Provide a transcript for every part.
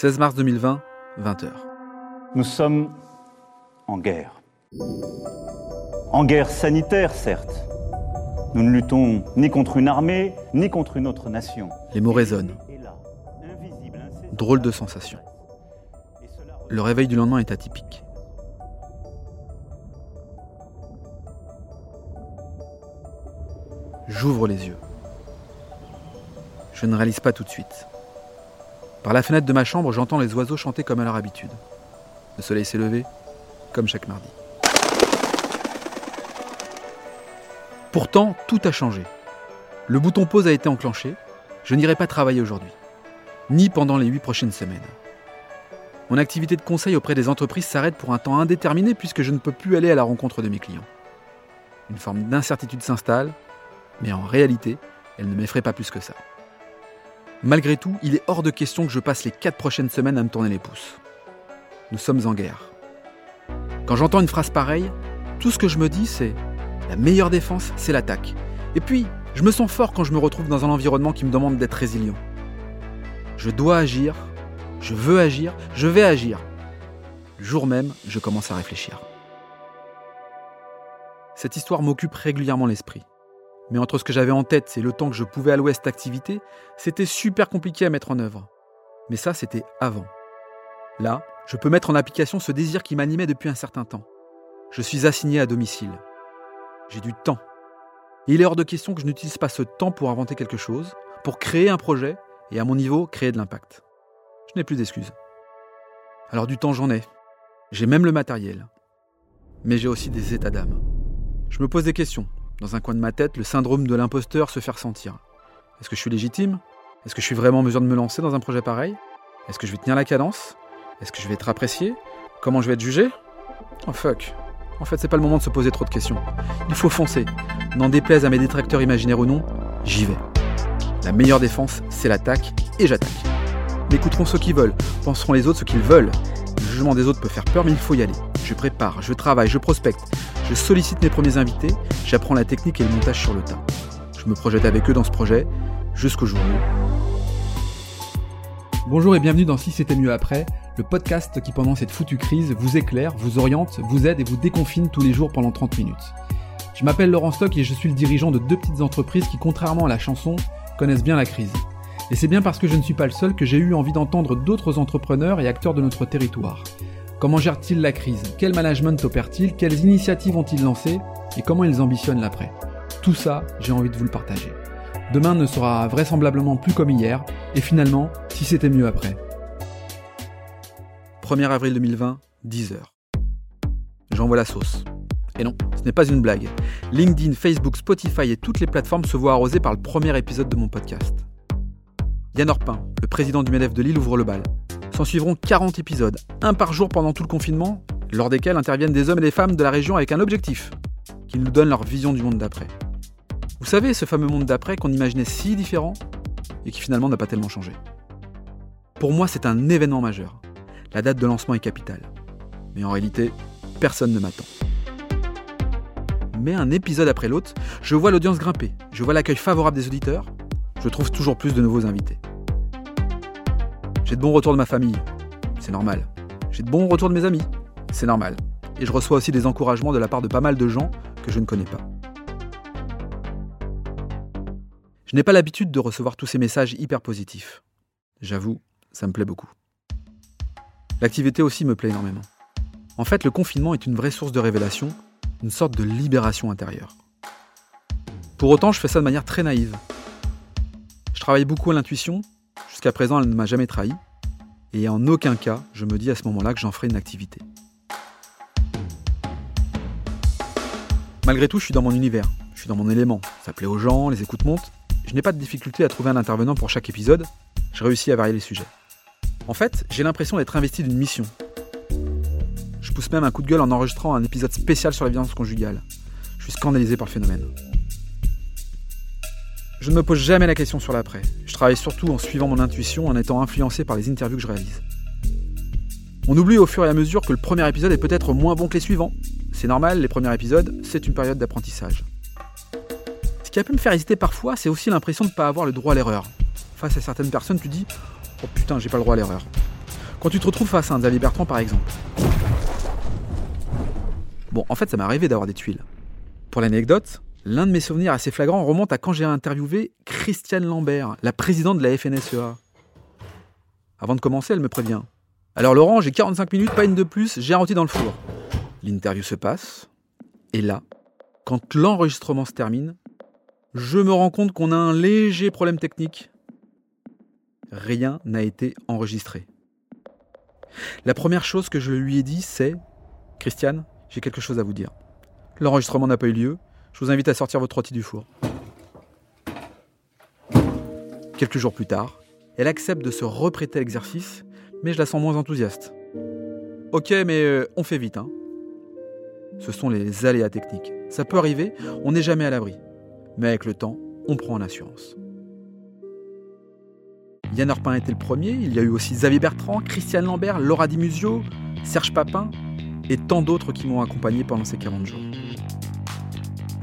16 mars 2020, 20h. Nous sommes en guerre. En guerre sanitaire, certes. Nous ne luttons ni contre une armée, ni contre une autre nation. Les mots résonnent. Drôle de sensation. Le réveil du lendemain est atypique. J'ouvre les yeux. Je ne réalise pas tout de suite. Par la fenêtre de ma chambre, j'entends les oiseaux chanter comme à leur habitude. Le soleil s'est levé, comme chaque mardi. Pourtant, tout a changé. Le bouton pause a été enclenché. Je n'irai pas travailler aujourd'hui, ni pendant les huit prochaines semaines. Mon activité de conseil auprès des entreprises s'arrête pour un temps indéterminé puisque je ne peux plus aller à la rencontre de mes clients. Une forme d'incertitude s'installe, mais en réalité, elle ne m'effraie pas plus que ça. Malgré tout, il est hors de question que je passe les quatre prochaines semaines à me tourner les pouces. Nous sommes en guerre. Quand j'entends une phrase pareille, tout ce que je me dis, c'est la meilleure défense, c'est l'attaque. Et puis, je me sens fort quand je me retrouve dans un environnement qui me demande d'être résilient. Je dois agir, je veux agir, je vais agir. Le jour même, je commence à réfléchir. Cette histoire m'occupe régulièrement l'esprit. Mais entre ce que j'avais en tête et le temps que je pouvais allouer à cette activité, c'était super compliqué à mettre en œuvre. Mais ça, c'était avant. Là, je peux mettre en application ce désir qui m'animait depuis un certain temps. Je suis assigné à domicile. J'ai du temps. Et il est hors de question que je n'utilise pas ce temps pour inventer quelque chose, pour créer un projet et à mon niveau créer de l'impact. Je n'ai plus d'excuses. Alors du temps j'en ai. J'ai même le matériel. Mais j'ai aussi des états d'âme. Je me pose des questions. Dans un coin de ma tête, le syndrome de l'imposteur se fait ressentir. Est-ce que je suis légitime? Est-ce que je suis vraiment en mesure de me lancer dans un projet pareil? Est-ce que je vais tenir la cadence? Est-ce que je vais être apprécié? Comment je vais être jugé? Oh fuck. En fait, c'est pas le moment de se poser trop de questions. Il faut foncer. N'en déplaise à mes détracteurs imaginaires ou non, j'y vais. La meilleure défense, c'est l'attaque, et j'attaque. M'écouteront ceux qui veulent, penseront les autres ce qu'ils veulent. Le jugement des autres peut faire peur, mais il faut y aller. Je prépare, je travaille, je prospecte, je sollicite mes premiers invités, j'apprends la technique et le montage sur le tas. Je me projette avec eux dans ce projet jusqu'au jour où. Bonjour et bienvenue dans Si c'était mieux après, le podcast qui pendant cette foutue crise vous éclaire, vous oriente, vous aide et vous déconfine tous les jours pendant 30 minutes. Je m'appelle Laurent Stock et je suis le dirigeant de deux petites entreprises qui, contrairement à la chanson, connaissent bien la crise. Et c'est bien parce que je ne suis pas le seul que j'ai eu envie d'entendre d'autres entrepreneurs et acteurs de notre territoire. Comment gèrent-ils la crise? Quel management opèrent-ils Quelles initiatives ont-ils lancées? Et comment ils ambitionnent l'après? Tout ça, j'ai envie de vous le partager. Demain ne sera vraisemblablement plus comme hier, et finalement, si c'était mieux après. 1er avril 2020, 10h. J'envoie la sauce. Et non, ce n'est pas une blague. LinkedIn, Facebook, Spotify et toutes les plateformes se voient arrosées par le premier épisode de mon podcast. Yann Orpin, le président du MEDEF de Lille, ouvre le bal. S'en suivront 40 épisodes, un par jour pendant tout le confinement, lors desquels interviennent des hommes et des femmes de la région avec un objectif, qui nous donnent leur vision du monde d'après. Vous savez, ce fameux monde d'après qu'on imaginait si différent et qui finalement n'a pas tellement changé. Pour moi, c'est un événement majeur. La date de lancement est capitale. Mais en réalité, personne ne m'attend. Mais un épisode après l'autre, je vois l'audience grimper, je vois l'accueil favorable des auditeurs, je trouve toujours plus de nouveaux invités. J'ai de bons retours de ma famille, c'est normal. J'ai de bons retours de mes amis, c'est normal. Et je reçois aussi des encouragements de la part de pas mal de gens que je ne connais pas. Je n'ai pas l'habitude de recevoir tous ces messages hyper positifs. J'avoue, ça me plaît beaucoup. L'activité aussi me plaît énormément. En fait, le confinement est une vraie source de révélation, une sorte de libération intérieure. Pour autant, je fais ça de manière très naïve. Je travaille beaucoup à l'intuition Jusqu'à présent, elle ne m'a jamais trahi. Et en aucun cas, je me dis à ce moment-là que j'en ferai une activité. Malgré tout, je suis dans mon univers, je suis dans mon élément. Ça plaît aux gens, les écoutes montent. Je n'ai pas de difficulté à trouver un intervenant pour chaque épisode. Je réussis à varier les sujets. En fait, j'ai l'impression d'être investi d'une mission. Je pousse même un coup de gueule en enregistrant un épisode spécial sur la violence conjugale. Je suis scandalisé par le phénomène. Je ne me pose jamais la question sur l'après. Je travaille surtout en suivant mon intuition, en étant influencé par les interviews que je réalise. On oublie au fur et à mesure que le premier épisode est peut-être moins bon que les suivants. C'est normal, les premiers épisodes, c'est une période d'apprentissage. Ce qui a pu me faire hésiter parfois, c'est aussi l'impression de ne pas avoir le droit à l'erreur. Face à certaines personnes, tu dis Oh putain, j'ai pas le droit à l'erreur. Quand tu te retrouves face à un Xavier Bertrand par exemple. Bon, en fait, ça m'est arrivé d'avoir des tuiles. Pour l'anecdote, l'un de mes souvenirs assez flagrants remonte à quand j'ai interviewé Christiane Lambert, la présidente de la FNSEA. Avant de commencer, elle me prévient. Alors Laurent, j'ai 45 minutes, pas une de plus, j'ai renti dans le four. L'interview se passe, et là, quand l'enregistrement se termine, je me rends compte qu'on a un léger problème technique. Rien n'a été enregistré. La première chose que je lui ai dit, c'est Christiane, j'ai quelque chose à vous dire. L'enregistrement n'a pas eu lieu. Je vous invite à sortir votre rôti du four. Quelques jours plus tard, elle accepte de se reprêter à l'exercice, mais je la sens moins enthousiaste. Ok, mais euh, on fait vite. Hein. Ce sont les aléas techniques. Ça peut arriver, on n'est jamais à l'abri. Mais avec le temps, on prend en assurance. Yann Orpin était le premier, il y a eu aussi Xavier Bertrand, Christiane Lambert, Laura Dimusio, Serge Papin et tant d'autres qui m'ont accompagné pendant ces 40 jours.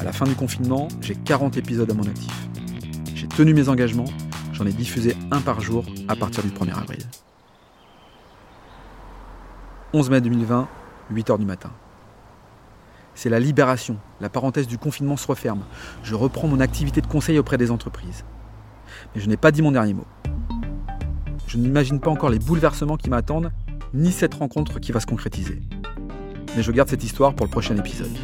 La fin du confinement, j'ai 40 épisodes à mon actif. J'ai tenu mes engagements, j'en ai diffusé un par jour à partir du 1er avril. 11 mai 2020, 8h du matin. C'est la libération, la parenthèse du confinement se referme. Je reprends mon activité de conseil auprès des entreprises. Mais je n'ai pas dit mon dernier mot. Je n'imagine pas encore les bouleversements qui m'attendent, ni cette rencontre qui va se concrétiser. Mais je garde cette histoire pour le prochain épisode.